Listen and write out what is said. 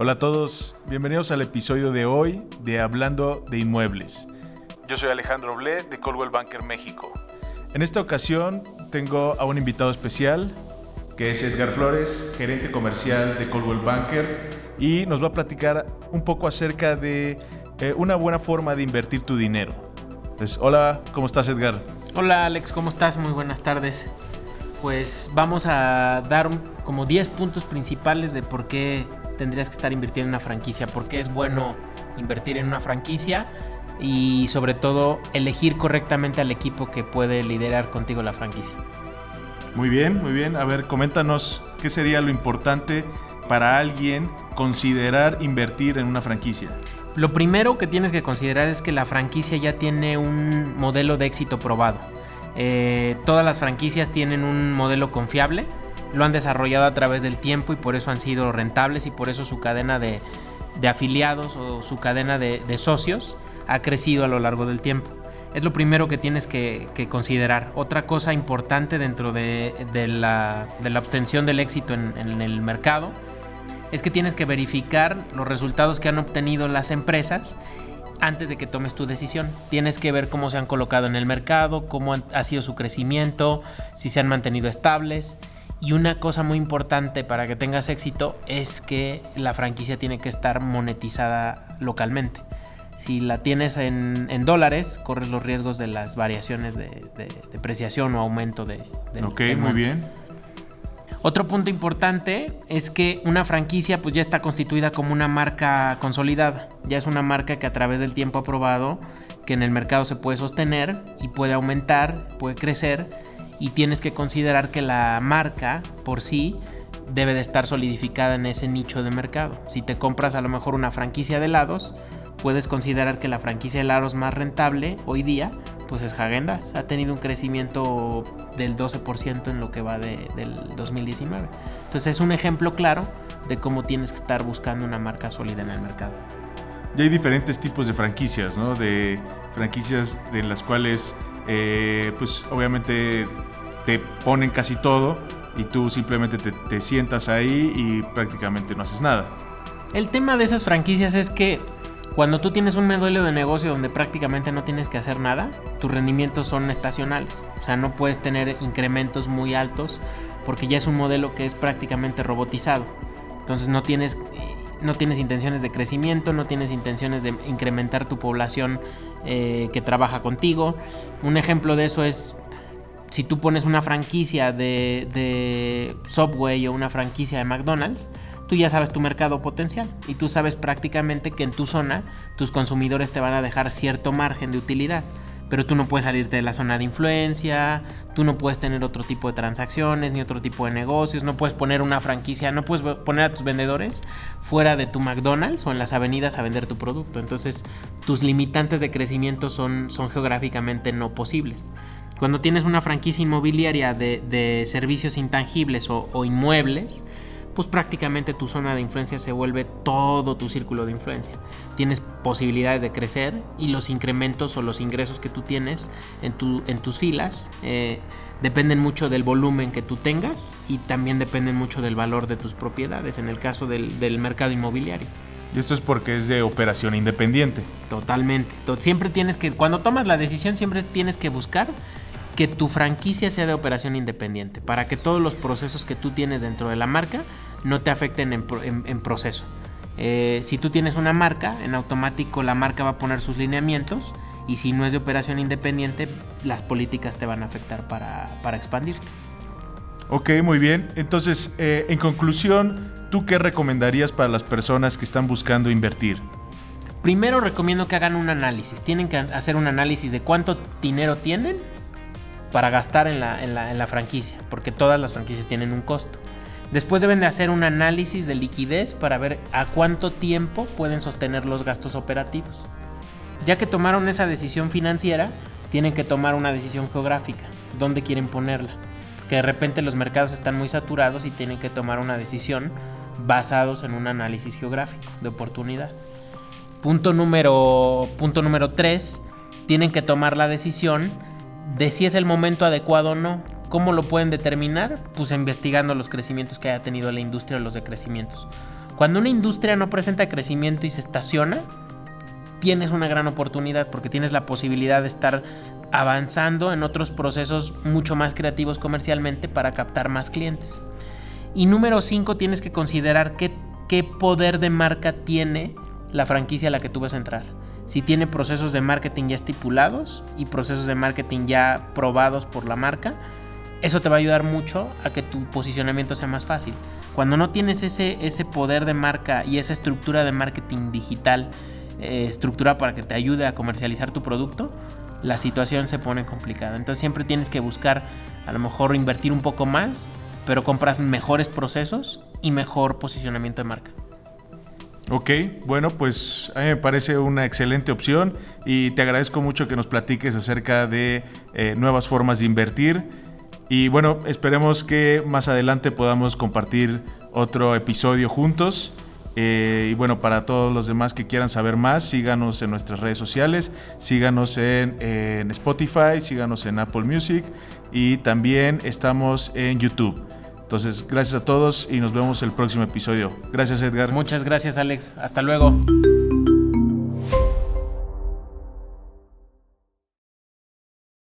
Hola a todos, bienvenidos al episodio de hoy de Hablando de Inmuebles. Yo soy Alejandro Ble de Coldwell Banker México. En esta ocasión tengo a un invitado especial que es Edgar Flores, gerente comercial de Coldwell Banker y nos va a platicar un poco acerca de eh, una buena forma de invertir tu dinero. Pues, hola, ¿cómo estás Edgar? Hola Alex, ¿cómo estás? Muy buenas tardes. Pues vamos a dar como 10 puntos principales de por qué tendrías que estar invirtiendo en una franquicia, por qué es bueno invertir en una franquicia y sobre todo elegir correctamente al equipo que puede liderar contigo la franquicia. Muy bien, muy bien. A ver, coméntanos qué sería lo importante para alguien considerar invertir en una franquicia. Lo primero que tienes que considerar es que la franquicia ya tiene un modelo de éxito probado. Eh, todas las franquicias tienen un modelo confiable, lo han desarrollado a través del tiempo y por eso han sido rentables y por eso su cadena de, afiliados o su cadena de, socios ha crecido a lo largo del tiempo. Es lo primero que tienes que, considerar. Otra cosa importante dentro de, la, obtención del éxito en, en el mercado es que tienes que verificar los resultados que han obtenido las empresas antes de que tomes tu decisión. Tienes que ver cómo se han colocado en el mercado, cómo ha sido su crecimiento, si se han mantenido estables y una cosa muy importante para que tengas éxito es que la franquicia tiene que estar monetizada localmente. Si la tienes en, dólares, corres los riesgos de las variaciones de, depreciación o aumento de... ok, muy bien. Otro punto importante es que una franquicia pues ya está constituida como una marca consolidada. Ya es una marca que a través del tiempo ha probado que en el mercado se puede sostener y puede aumentar, puede crecer y tienes que considerar que la marca por sí debe de estar solidificada en ese nicho de mercado. Si te compras a lo mejor una franquicia de helados, puedes considerar que la franquicia de helados más rentable hoy día pues es Hagendas. Ha tenido un crecimiento del 12% en lo que va del 2019. Entonces es un ejemplo claro de cómo tienes que estar buscando una marca sólida en el mercado. Y hay diferentes tipos de franquicias, ¿no? De franquicias de las cuales, eh, pues obviamente te ponen casi todo y tú simplemente te, sientas ahí y prácticamente no haces nada. El tema de esas franquicias es que cuando tú tienes un modelo de negocio donde prácticamente no tienes que hacer nada, tus rendimientos son estacionales. O sea, no puedes tener incrementos muy altos porque ya es un modelo que es prácticamente robotizado. Entonces no tienes, no tienes intenciones de crecimiento, no tienes intenciones de incrementar tu población eh, que trabaja contigo. Un ejemplo de eso es si tú pones una franquicia de, Subway o una franquicia de McDonald's, tú ya sabes tu mercado potencial y tú sabes prácticamente que en tu zona tus consumidores te van a dejar cierto margen de utilidad. Pero tú no puedes salirte de la zona de influencia, tú no puedes tener otro tipo de transacciones ni otro tipo de negocios, no puedes poner una franquicia, no puedes poner a tus vendedores fuera de tu McDonald's o en las avenidas a vender tu producto. Entonces tus limitantes de crecimiento son, son geográficamente no posibles. Cuando tienes una franquicia inmobiliaria de, servicios intangibles o, inmuebles, pues prácticamente tu zona de influencia se vuelve todo tu círculo de influencia. Tienes posibilidades de crecer y los incrementos o los ingresos que tú tienes en, tus filas eh, dependen mucho del volumen que tú tengas y también dependen mucho del valor de tus propiedades en el caso del, del mercado inmobiliario. Y esto es porque es de operación independiente. Totalmente. Siempre tienes que, cuando tomas la decisión, siempre tienes que buscar que tu franquicia sea de operación independiente, para que todos los procesos que tú tienes dentro de la marca no te afecten en, proceso. Eh, si tú tienes una marca, en automático la marca va a poner sus lineamientos y si no es de operación independiente, las políticas te van a afectar para, expandirte. Ok, muy bien. Entonces, eh, en conclusión, ¿tú qué recomendarías para las personas que están buscando invertir? Primero recomiendo que hagan un análisis. Tienen que hacer un análisis de cuánto dinero tienen para gastar en la, franquicia, porque todas las franquicias tienen un costo. Después deben de hacer un análisis de liquidez para ver a cuánto tiempo pueden sostener los gastos operativos. Ya que tomaron esa decisión financiera, tienen que tomar una decisión geográfica, dónde quieren ponerla. Que de repente los mercados están muy saturados y tienen que tomar una decisión basados en un análisis geográfico de oportunidad. Punto número, punto número 3, tienen que tomar la decisión de si es el momento adecuado o no. ¿Cómo lo pueden determinar? Pues investigando los crecimientos que haya tenido la industria o los decrecimientos. Cuando una industria no presenta crecimiento y se estaciona, tienes una gran oportunidad porque tienes la posibilidad de estar avanzando en otros procesos mucho más creativos comercialmente para captar más clientes. Y número 5, tienes que considerar qué, qué poder de marca tiene la franquicia a la que tú vas a entrar. Si tiene procesos de marketing ya estipulados y procesos de marketing ya probados por la marca, eso te va a ayudar mucho a que tu posicionamiento sea más fácil. Cuando no tienes ese, ese poder de marca y esa estructura de marketing digital eh, estructura para que te ayude a comercializar tu producto, la situación se pone complicada. Entonces siempre tienes que buscar a lo mejor invertir un poco más, pero compras mejores procesos y mejor posicionamiento de marca. Ok, bueno, pues a mí me parece una excelente opción y te agradezco mucho que nos platiques acerca de eh, nuevas formas de invertir. Y bueno, esperemos que más adelante podamos compartir otro episodio juntos. Eh, y bueno, para todos los demás que quieran saber más, síganos en nuestras redes sociales, síganos en, en Spotify, síganos en Apple Music y también estamos en YouTube. Entonces, gracias a todos y nos vemos el próximo episodio. Gracias, Edgar. Muchas gracias, Alex. Hasta luego.